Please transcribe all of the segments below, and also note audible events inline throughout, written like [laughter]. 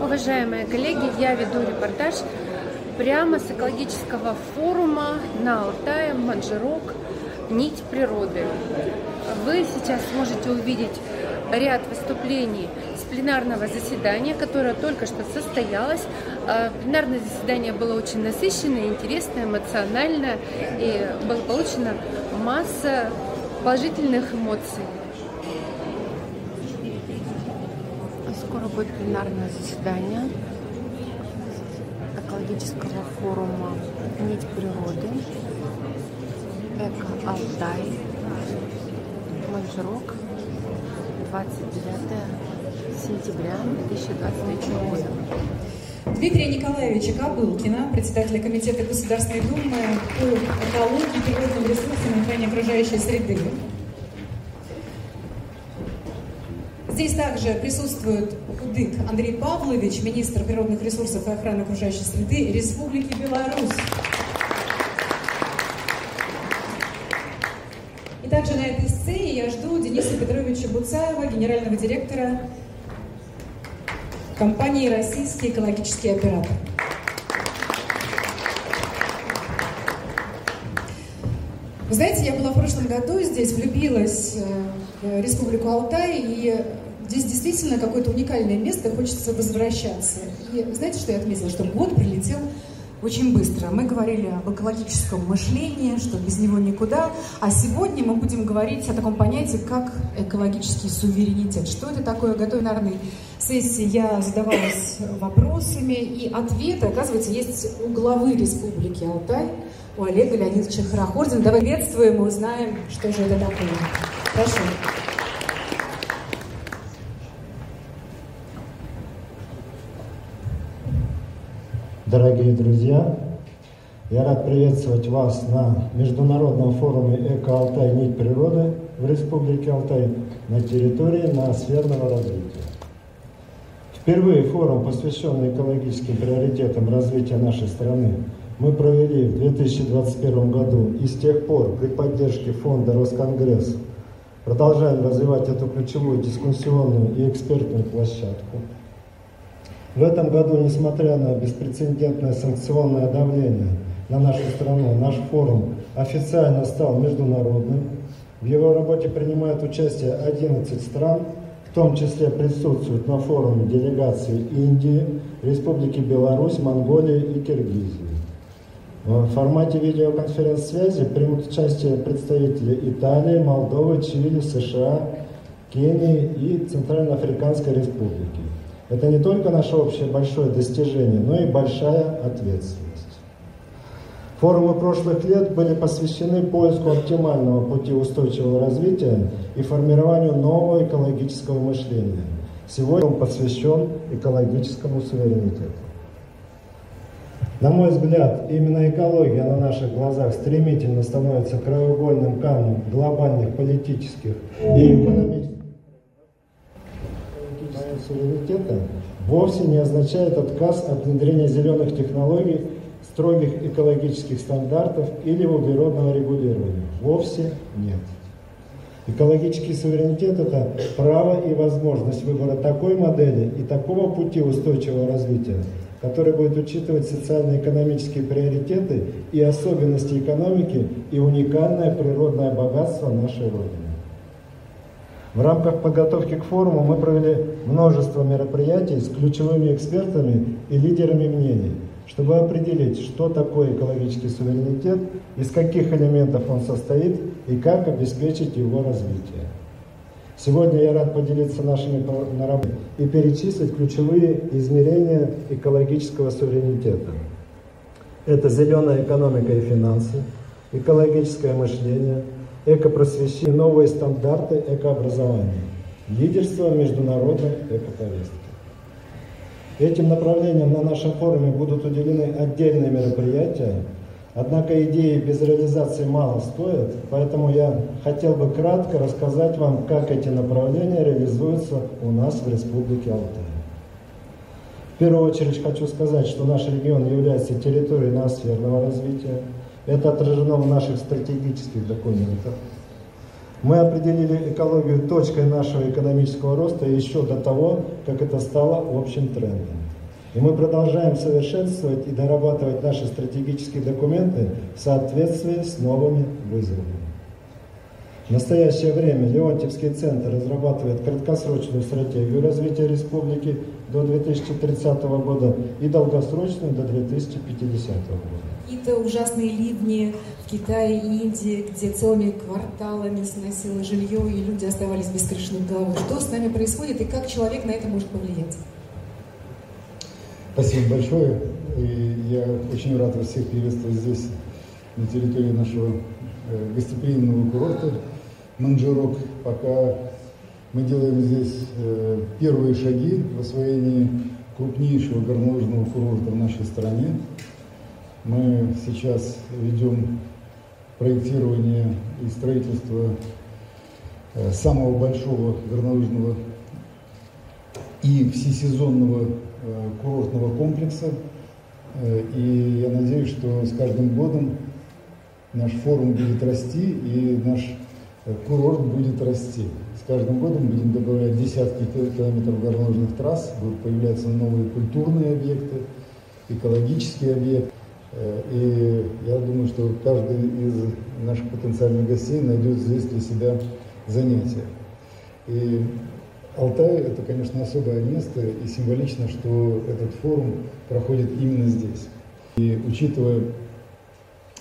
Уважаемые коллеги, я веду репортаж прямо с экологического форума на Алтае, Манжирок, «Нить природы». Вы сейчас сможете увидеть ряд выступлений с пленарного заседания, которое только что состоялось. А, пленарное заседание было очень насыщенное, интересное, эмоциональное, и была получена масса положительных эмоций. Скоро будет пленарное заседание экологического форума «Нить природы», «Эко Алтай», Манжирок, 29 сентября 2023 года. Дмитрия Николаевича Кобылкина, председателя Комитета Государственной Думы по экологии, природным ресурсам и охране окружающей среды. Здесь также присутствует Кудык Андрей Павлович, министр природных ресурсов и охраны окружающей среды Республики Беларусь. И также на этой сцене я жду Дениса Петровича Буцаева, генерального директора компании «Российский экологический оператор». Вы знаете, я была в прошлом году здесь, влюбилась э, в Республику Алтай, и здесь действительно какое-то уникальное место, хочется возвращаться. И знаете, что я отметила? Что год прилетел очень быстро. Мы говорили об экологическом мышлении, что без него никуда. А сегодня мы будем говорить о таком понятии, как экологический суверенитет. Что это такое? Готовя наверное, сессии я задавалась вопросами, и ответы, оказывается, есть у главы Республики Алтай, у Олега Леонидовича Харахордина. Давай приветствуем и узнаем, что же это такое. Прошу. Дорогие друзья, я рад приветствовать вас на Международном форуме «Эко-Алтай. Нить природы» в Республике Алтай на территории ноосферного развития. Впервые форум, посвященный экологическим приоритетам развития нашей страны, мы провели в 2021 году и с тех пор при поддержке фонда «Росконгресс» продолжаем развивать эту ключевую дискуссионную и экспертную площадку – в этом году, несмотря на беспрецедентное санкционное давление на нашу страну, наш форум официально стал международным. В его работе принимают участие 11 стран, в том числе присутствуют на форуме делегации Индии, Республики Беларусь, Монголии и Киргизии. В формате видеоконференц-связи примут участие представители Италии, Молдовы, Чили, США, Кении и Центральноафриканской Республики. Это не только наше общее большое достижение, но и большая ответственность. Форумы прошлых лет были посвящены поиску оптимального пути устойчивого развития и формированию нового экологического мышления. Сегодня он посвящен экологическому суверенитету. На мой взгляд, именно экология на наших глазах стремительно становится краеугольным камнем глобальных политических и экономических суверенитета вовсе не означает отказ от внедрения зеленых технологий, строгих экологических стандартов или углеродного регулирования. Вовсе нет. Экологический суверенитет – это право и возможность выбора такой модели и такого пути устойчивого развития, который будет учитывать социально-экономические приоритеты и особенности экономики и уникальное природное богатство нашей Родины. В рамках подготовки к форуму мы провели множество мероприятий с ключевыми экспертами и лидерами мнений, чтобы определить, что такое экологический суверенитет, из каких элементов он состоит и как обеспечить его развитие. Сегодня я рад поделиться нашими наработками и перечислить ключевые измерения экологического суверенитета. Это зеленая экономика и финансы, экологическое мышление – экопросвещение, новые стандарты экообразования, лидерство в международной экоповестке. Этим направлениям на нашем форуме будут уделены отдельные мероприятия, однако идеи без реализации мало стоят, поэтому я хотел бы кратко рассказать вам, как эти направления реализуются у нас в Республике Алтай. В первую очередь хочу сказать, что наш регион является территорией ноосферного развития, это отражено в наших стратегических документах. Мы определили экологию точкой нашего экономического роста еще до того, как это стало общим трендом. И мы продолжаем совершенствовать и дорабатывать наши стратегические документы в соответствии с новыми вызовами. В настоящее время Леонтьевский центр разрабатывает краткосрочную стратегию развития республики до 2030 года и долгосрочную до 2050 года. Какие-то ужасные ливни в Китае и Индии, где целыми кварталами сносило жилье, и люди оставались без крыши над головой. Что с нами происходит и как человек на это может повлиять? Спасибо большое. И я очень рад вас всех приветствовать здесь, на территории нашего э, гостеприимного курорта Манжирок. Пока мы делаем здесь э, первые шаги в освоении крупнейшего горнолыжного курорта в нашей стране. Мы сейчас ведем проектирование и строительство э, самого большого горнолыжного и всесезонного э, курортного комплекса. И я надеюсь, что с каждым годом наш форум будет расти и наш курорт будет расти. С каждым годом будем добавлять десятки километров горнолыжных трасс, будут появляться новые культурные объекты, экологические объекты. Э, и я думаю, что каждый из наших потенциальных гостей найдет здесь для себя занятия. И Алтай – это, конечно, особое место, и символично, что этот форум проходит именно здесь. И учитывая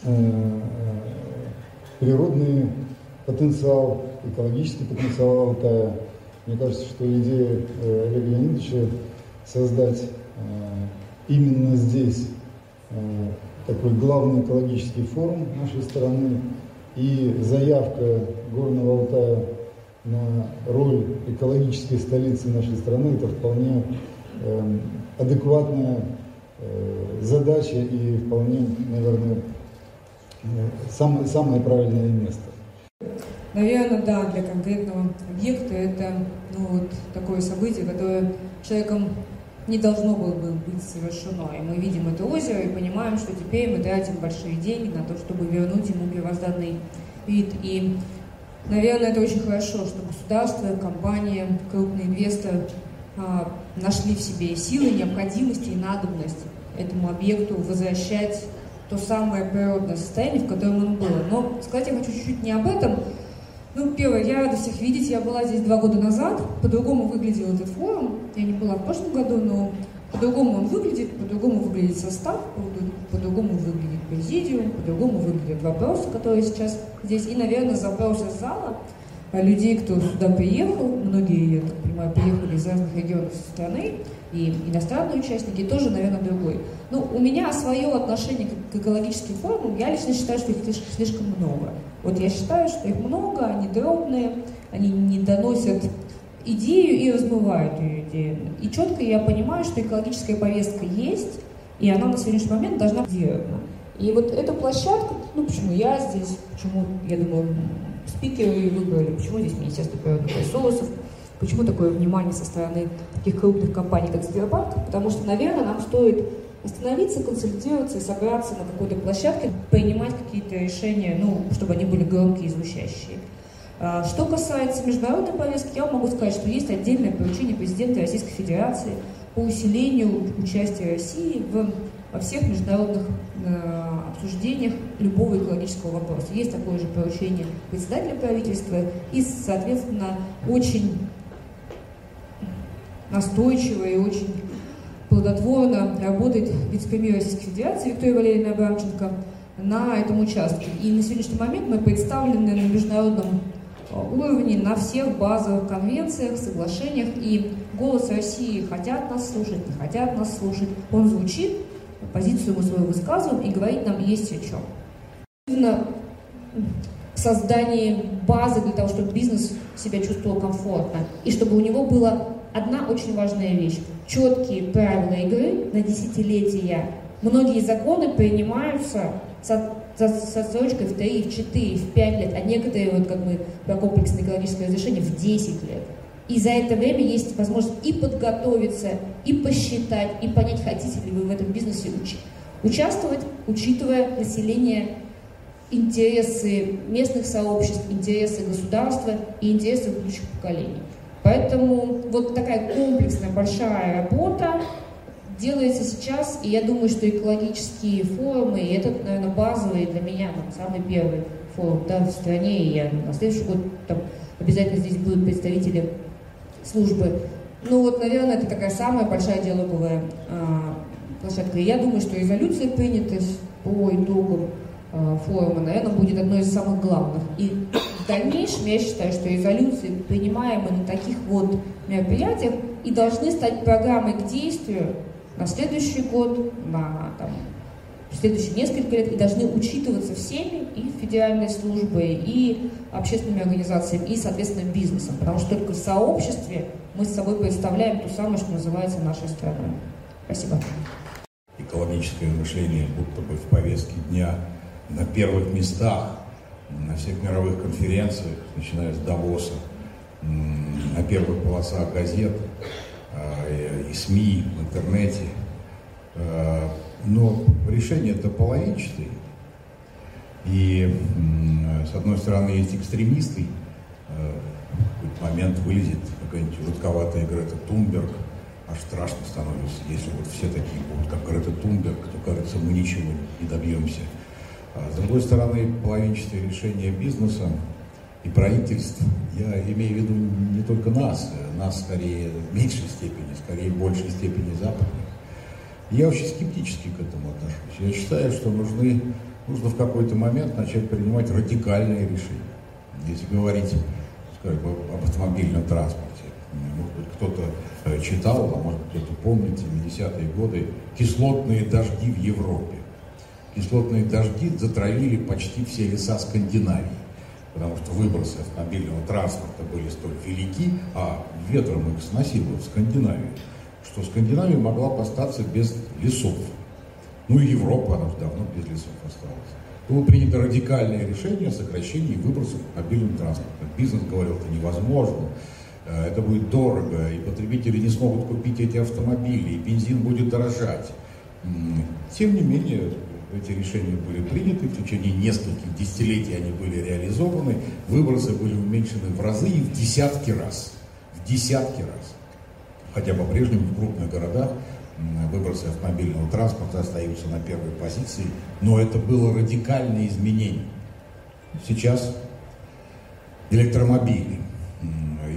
э, э природные потенциал, экологический потенциал Алтая. Мне кажется, что идея Олега Леонидовича создать именно здесь такой главный экологический форум нашей страны и заявка Горного Алтая на роль экологической столицы нашей страны, это вполне адекватная задача и вполне, наверное, самое, самое правильное место. Наверное, да, для конкретного объекта это ну, вот, такое событие, которое человеком не должно было бы быть совершено. И мы видим это озеро и понимаем, что теперь мы тратим большие деньги на то, чтобы вернуть ему первозданный вид. И, наверное, это очень хорошо, что государство, компания, крупный инвестор а, нашли в себе силы, необходимости и надобность этому объекту возвращать то самое природное состояние, в котором он был. Но сказать я хочу чуть-чуть не об этом, ну, первое, я рада всех видеть. Я была здесь два года назад. По-другому выглядел этот форум. Я не была в прошлом году, но по-другому он выглядит, по-другому выглядит состав, по-другому выглядит президиум, по-другому выглядят вопросы, которые сейчас здесь. И, наверное, запросы зала а людей, кто сюда приехал, многие, я так понимаю, приехали из разных регионов страны, и иностранные участники, тоже, наверное, другой. Ну, у меня свое отношение к экологическим формам, я лично считаю, что их слишком много. Вот я считаю, что их много, они дробные, они не доносят идею и размывают ее идею. И четко я понимаю, что экологическая повестка есть, и она на сегодняшний момент должна быть сделана. И вот эта площадка, ну почему я здесь, почему, я думаю, спикеры выбрали, почему здесь Министерство природных ресурсов, почему такое внимание со стороны таких крупных компаний, как Сбербанк, потому что, наверное, нам стоит остановиться, консолидироваться и собраться на какой-то площадке, принимать какие-то решения, ну, чтобы они были громкие и звучащие. А, что касается международной повестки, я могу сказать, что есть отдельное поручение президента Российской Федерации по усилению участия России в, во всех международных э, обсуждениях любого экологического вопроса. Есть такое же поручение председателя правительства и, соответственно, очень настойчиво и очень плодотворно работает вице-премьер Российской Федерации Виктория Валерьевна Абрамченко на этом участке. И на сегодняшний момент мы представлены на международном э, уровне на всех базовых конвенциях, соглашениях, и голос России хотят нас слушать, не хотят нас слушать. Он звучит, позицию мы свою высказываем, и говорить нам есть о чем. Именно создание базы для того, чтобы бизнес себя чувствовал комфортно, и чтобы у него была одна очень важная вещь четкие правила игры на десятилетия. Многие законы принимаются со, со, со срочкой в 3, в 4, в 5 лет, а некоторые, вот как мы про комплексное экологическое разрешение, в 10 лет. И за это время есть возможность и подготовиться, и посчитать, и понять, хотите ли вы в этом бизнесе уч- участвовать, учитывая население интересы местных сообществ, интересы государства и интересы будущих поколений. Поэтому вот такая комплексная большая работа делается сейчас, и я думаю, что экологические форумы, и этот, наверное, базовый для меня, там, самый первый форум да, в стране, и я на следующий год там, обязательно здесь будут представители службы. Ну вот, наверное, это такая самая большая диалоговая а, площадка. И я думаю, что резолюция, принятая по итогам а, форума, наверное, будет одной из самых главных. И дальнейшем я считаю, что резолюции, принимаемые на таких вот мероприятиях, и должны стать программой к действию на следующий год, на там, следующие несколько лет, и должны учитываться всеми, и федеральной службой, и общественными организациями, и, соответственно, бизнесом. Потому что только в сообществе мы с собой представляем то самое, что называется нашей страной. Спасибо. Экологическое мышление будто бы в повестке дня на первых местах, на всех мировых конференциях, начиная с Давоса, на первых полосах газет а, и СМИ, в интернете. А, но решение это половинчатое. И, с одной стороны, есть экстремисты, а, в какой-то момент вылезет какая-нибудь жутковатая Грета Тунберг, аж страшно становится, если вот все такие будут, как Грета Тунберг, то, кажется, мы ничего не добьемся. А с другой стороны, половинчатое решение бизнеса и правительств, я имею в виду не только нас, нас скорее в меньшей степени, скорее в большей степени западных. Я очень скептически к этому отношусь. Я считаю, что нужны, нужно в какой-то момент начать принимать радикальные решения. Если говорить скажем, об автомобильном транспорте, может быть, кто-то э, читал, а может быть, кто-то помнит 70-е годы, кислотные дожди в Европе кислотные дожди затравили почти все леса Скандинавии, потому что выбросы автомобильного транспорта были столь велики, а ветром их сносило в Скандинавию, что Скандинавия могла остаться без лесов. Ну и Европа, она уже давно без лесов осталась. Было принято радикальное решение о сокращении выбросов автомобильного транспорта. Бизнес говорил, это невозможно, э, это будет дорого, и потребители не смогут купить эти автомобили, и бензин будет дорожать. Тем не менее, эти решения были приняты, в течение нескольких десятилетий они были реализованы, выбросы были уменьшены в разы и в десятки раз. В десятки раз. Хотя по-прежнему в крупных городах выбросы автомобильного транспорта остаются на первой позиции, но это было радикальное изменение. Сейчас электромобили.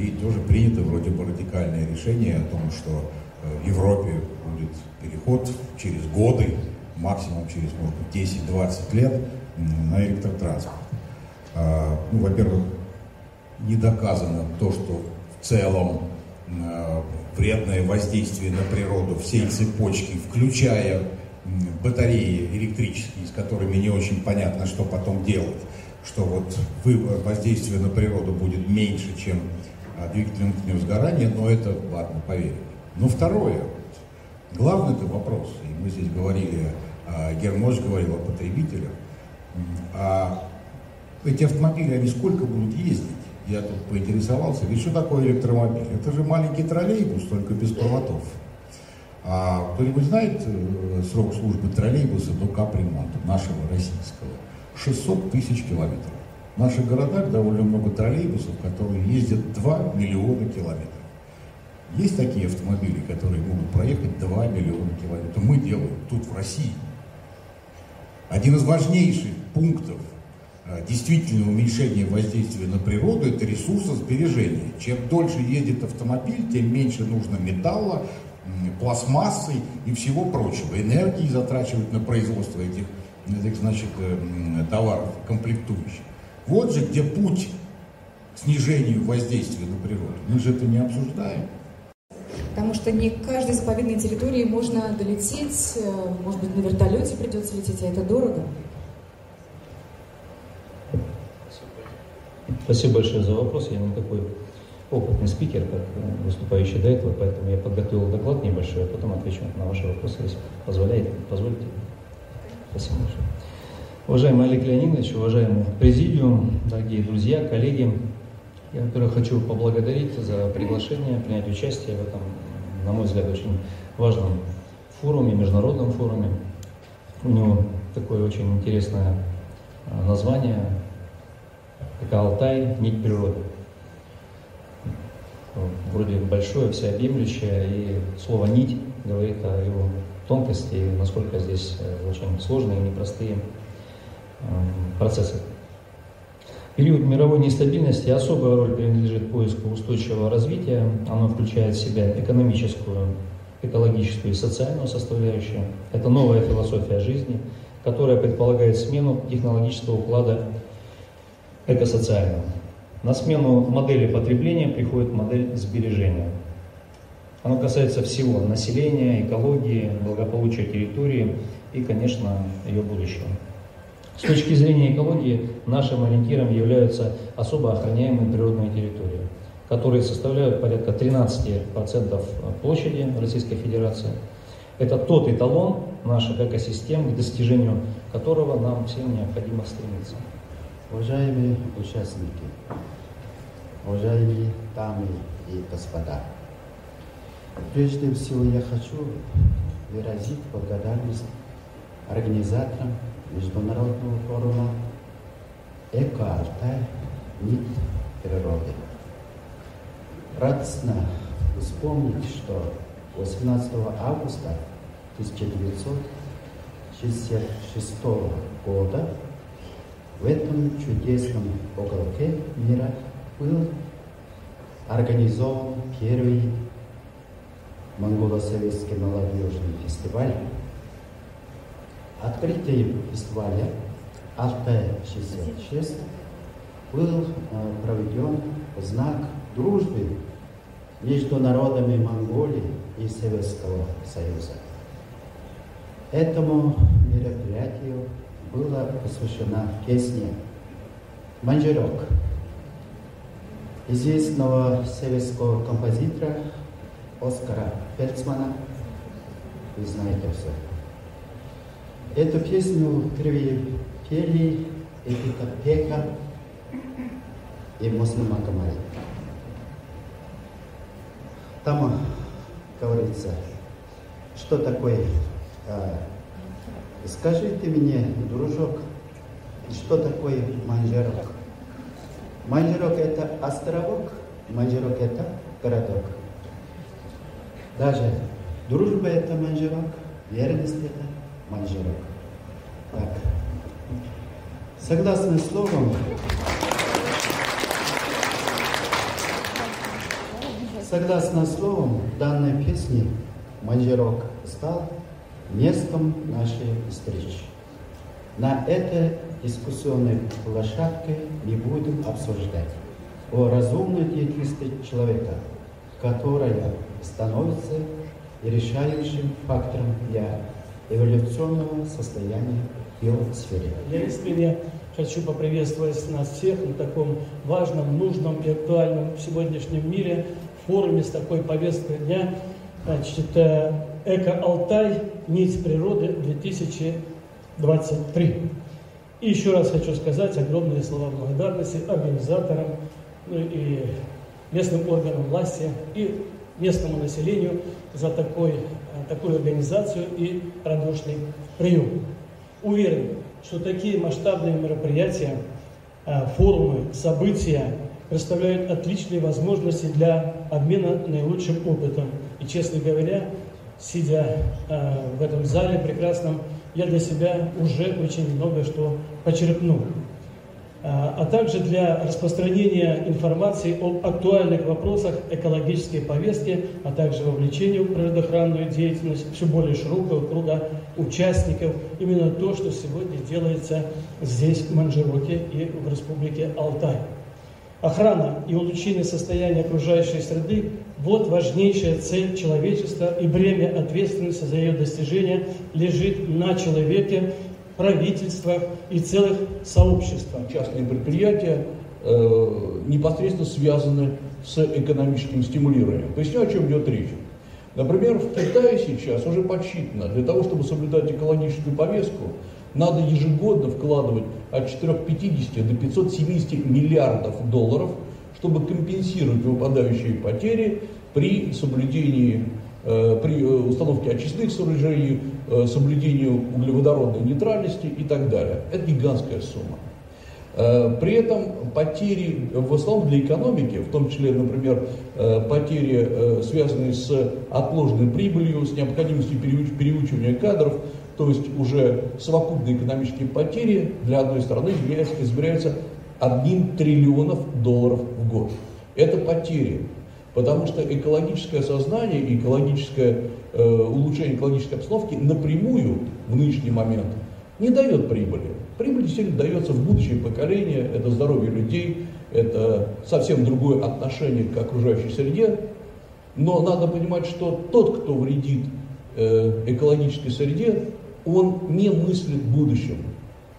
И тоже принято вроде бы радикальное решение о том, что э, в Европе будет переход через годы максимум через, может быть, 10-20 лет на электротранспорт. А, ну, во-первых, не доказано то, что в целом а, вредное воздействие на природу всей цепочки, включая батареи электрические, с которыми не очень понятно, что потом делать, что вот воздействие на природу будет меньше, чем а, двигатель внутреннего сгорания, но это, ладно, поверим. Но второе, главный это вопрос, и мы здесь говорили Гермош говорил о потребителях. А эти автомобили, они сколько будут ездить? Я тут поинтересовался, ведь что такое электромобиль? Это же маленький троллейбус, только без проводов. А кто-нибудь знает э, срок службы троллейбуса до капремонта нашего российского? 600 тысяч километров. В наших городах довольно много троллейбусов, которые ездят 2 миллиона километров. Есть такие автомобили, которые могут проехать 2 миллиона километров. Мы делаем тут, в России. Один из важнейших пунктов э, действительного уменьшения воздействия на природу – это ресурсосбережение. Чем дольше едет автомобиль, тем меньше нужно металла, пластмассы и всего прочего. Энергии затрачивать на производство этих, этих значит, э, товаров, комплектующих. Вот же где путь к снижению воздействия на природу. Мы же это не обсуждаем потому что не к каждой заповедной территории можно долететь, э, может быть, на вертолете придется лететь, а это дорого. Спасибо большое за вопрос. Я не такой опытный спикер, как выступающий до этого, поэтому я подготовил доклад небольшой, а потом отвечу на ваши вопросы, если позволяете, позволите. Спасибо большое. Уважаемый Олег Леонидович, уважаемый президиум, дорогие друзья, коллеги, я, во-первых, хочу поблагодарить за приглашение принять участие в этом на мой взгляд, очень важном форуме, международном форуме. У него такое очень интересное название как Алтай, нить природы. Вроде большое, всеобъемлющее, и слово «нить» говорит о его тонкости, насколько здесь э, очень сложные и непростые эм, процессы. Период мировой нестабильности особая роль принадлежит поиску устойчивого развития. Оно включает в себя экономическую, экологическую и социальную составляющую. Это новая философия жизни, которая предполагает смену технологического уклада экосоциального. На смену модели потребления приходит модель сбережения. Оно касается всего населения, экологии, благополучия территории и, конечно, ее будущего. С точки зрения экологии нашим ориентиром являются особо охраняемые природные территории, которые составляют порядка 13% площади Российской Федерации. Это тот эталон наших экосистем, к достижению которого нам всем необходимо стремиться. Уважаемые участники, уважаемые дамы и господа, прежде всего я хочу выразить благодарность организаторам Международного форума «Эко-Алтай. Нить природы». Радостно вспомнить, что 18 августа 1966 года в этом чудесном уголке мира был организован первый монголо-советский молодежный фестиваль Открытие фестиваля Алтай-66 был э, проведен в знак дружбы между народами Монголии и Советского Союза. Этому мероприятию была посвящена песня «Манжерок» известного советского композитора Оскара Фельдсмана. Вы знаете все. Эту песню пели Эпика Пека и Муслим Магомаев. Там говорится, что такое а, Скажите мне, дружок, что такое Манжарок? Манжарок это островок, Манжарок это городок. Даже дружба это Манжарок, верность это Манжерок. Так. Согласно словам, согласно словам данной песни, Манжерок стал местом нашей встречи. На этой дискуссионной площадке не будем обсуждать о разумной деятельности человека, которая становится решающим фактором для эволюционного состояния биосферы. Я искренне хочу поприветствовать нас всех на таком важном, нужном и актуальном в сегодняшнем мире форуме с такой повесткой дня. Значит, э, Эко-Алтай. Нить природы 2023. И еще раз хочу сказать огромные слова благодарности организаторам ну и местным органам власти и местному населению за такой, такую организацию и радушный прием. Уверен, что такие масштабные мероприятия, э, форумы, события представляют отличные возможности для обмена наилучшим опытом. И, честно говоря, сидя э, в этом зале прекрасном, я для себя уже очень много что почерпнул. А, а также для распространения информации об актуальных вопросах экологической повестки, а также вовлечения в природоохранную деятельность все более широкого круга участников. Именно то, что сегодня делается здесь, в Манжироке и в Республике Алтай. Охрана и улучшение состояния окружающей среды – вот важнейшая цель человечества, и бремя ответственности за ее достижение лежит на человеке, правительствах и целых сообществах. Частные предприятия э, непосредственно связаны с экономическим стимулированием. Поясню, о чем идет речь. Например, в Китае сейчас уже подсчитано, для того, чтобы соблюдать экологическую повестку, надо ежегодно вкладывать от 450 до 570 миллиардов долларов, чтобы компенсировать выпадающие потери при соблюдении при установке очистных сооружений, соблюдению углеводородной нейтральности и так далее. Это гигантская сумма. При этом потери в основном для экономики, в том числе, например, потери, связанные с отложенной прибылью, с необходимостью переучивания кадров, то есть уже совокупные экономические потери для одной страны измеряются одним триллионов долларов в год. Это потери. Потому что экологическое сознание и экологическое, э, улучшение экологической обстановки напрямую в нынешний момент не дает прибыли. Прибыль действительно дается в будущее поколение, это здоровье людей, это совсем другое отношение к окружающей среде. Но надо понимать, что тот, кто вредит э, экологической среде, он не мыслит будущим,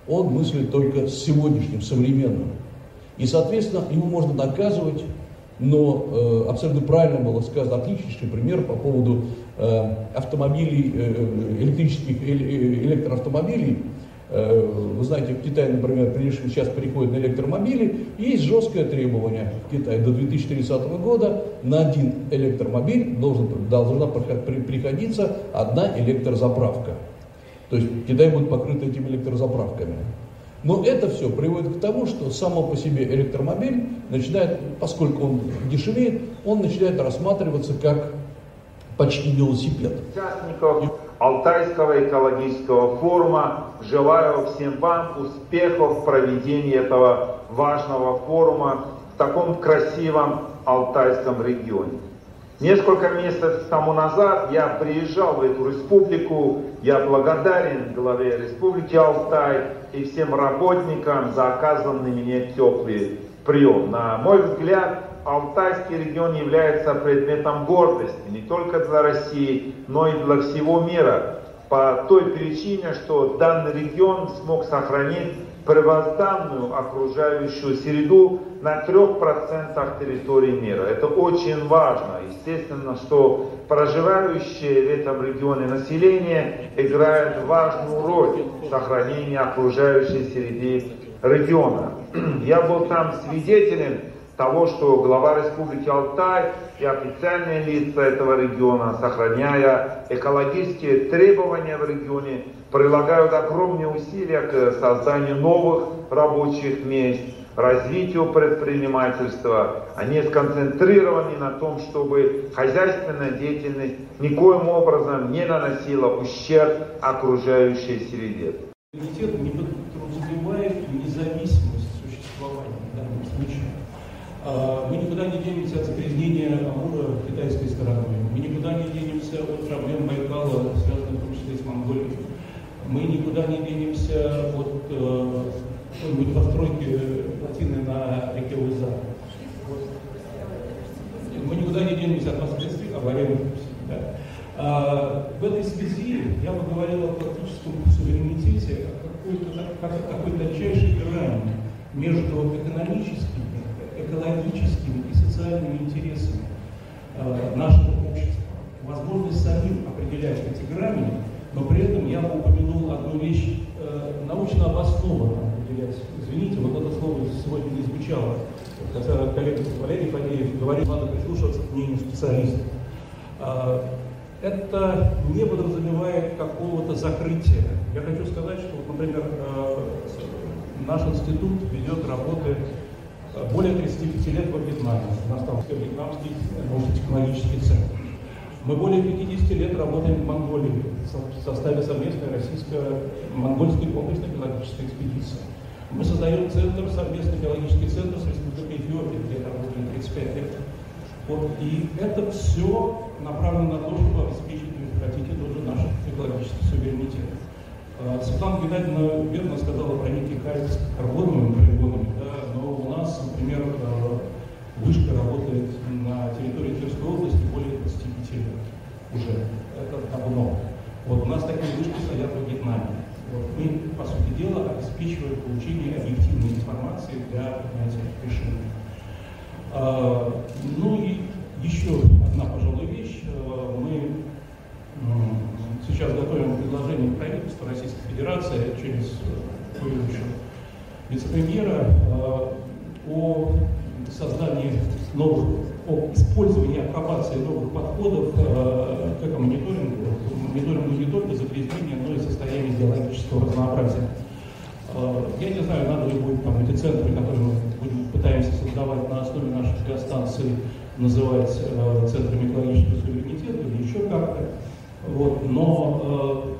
он мыслит только сегодняшним, современным. И, соответственно, его можно наказывать, но э, абсолютно правильно было сказано, отличный пример по поводу э, автомобилей, э, электрических э, электроавтомобилей. Э, вы знаете, в Китае, например, сейчас переходят на электромобили, есть жесткое требование в Китае до 2030 года на один электромобиль должен, должна приходиться одна электрозаправка. То есть Китай будет покрыт этими электрозаправками. Но это все приводит к тому, что само по себе электромобиль начинает, поскольку он дешевеет, он начинает рассматриваться как почти велосипед. Участников Алтайского экологического форума желаю всем вам успехов в проведении этого важного форума в таком красивом Алтайском регионе. Несколько месяцев тому назад я приезжал в эту республику. Я благодарен главе республики Алтай и всем работникам за оказанный мне теплый прием. На мой взгляд, Алтайский регион является предметом гордости не только для России, но и для всего мира. По той причине, что данный регион смог сохранить первозданную окружающую среду на трех процентах территории мира. Это очень важно. Естественно, что проживающее в этом регионе население играет важную роль в сохранении окружающей среды региона. [clears throat] Я был там свидетелем того, что глава Республики Алтай и официальные лица этого региона, сохраняя экологические требования в регионе, прилагают огромные усилия к созданию новых рабочих мест, развитию предпринимательства. Они сконцентрированы на том, чтобы хозяйственная деятельность никоим образом не наносила ущерб окружающей среде. Комитет не подразумевает независимость существования в данном случае. А, мы никуда не денемся от загрязнения Амура китайской стороной. Мы никуда не денемся от проблем Байкала, связанных в том числе с Монголией. Мы денемся от э, какой-нибудь постройки плотины на реке Уза. Мы никуда не денемся от последствий аварийных да. а, В этой связи я бы говорил о практическом суверенитете, о какой-то какой тончайшей грани между экономическими, экологическими и социальными интересами э, нашего общества. Возможность самим определять эти грани но при этом я упомянул одну вещь э, научно обоснованно. Извините, вот это слово сегодня не звучало. Хотя коллега Валерий Фадеев говорил, надо прислушиваться к мнению специалистов. Э, это не подразумевает какого-то закрытия. Я хочу сказать, что, например, э, наш институт ведет работы э, более 35 лет во Вьетнаме. У нас там вьетнамский научно-технологический центр. Мы более 50 лет работаем в Монголии в составе совместной российско-монгольской комплексной биологической экспедиции. Мы создаем центр, совместный биологический центр с Республикой Эфиопия, где работаем 35 лет. Вот, и это все направлено на то, чтобы обеспечить, если хотите, тоже наш экологический суверенитет. А, Светлана Геннадьевна верно сказала про некий с карбоновыми полигонами, да, но у нас, например, а, вышка работает на территории Тверской области более 25 лет уже. Это давно. Вот у нас такие вышки стоят в Вьетнаме. Вот мы, по сути дела, обеспечиваем получение объективной информации для принятия решений. А, ну и еще одна, пожалуй, вещь. А, мы сейчас готовим предложение правительства Российской Федерации через вице-премьера а, о создании новых о использовании апробации новых подходов э, к мониторингу, мониторингу не только загрязнения, но и состояния биологического разнообразия. Э, я не знаю, надо ли будет там эти центры, которые мы будем, пытаемся создавать на основе наших биостанций, называть э, центрами экологического суверенитета или еще как-то. Вот. Но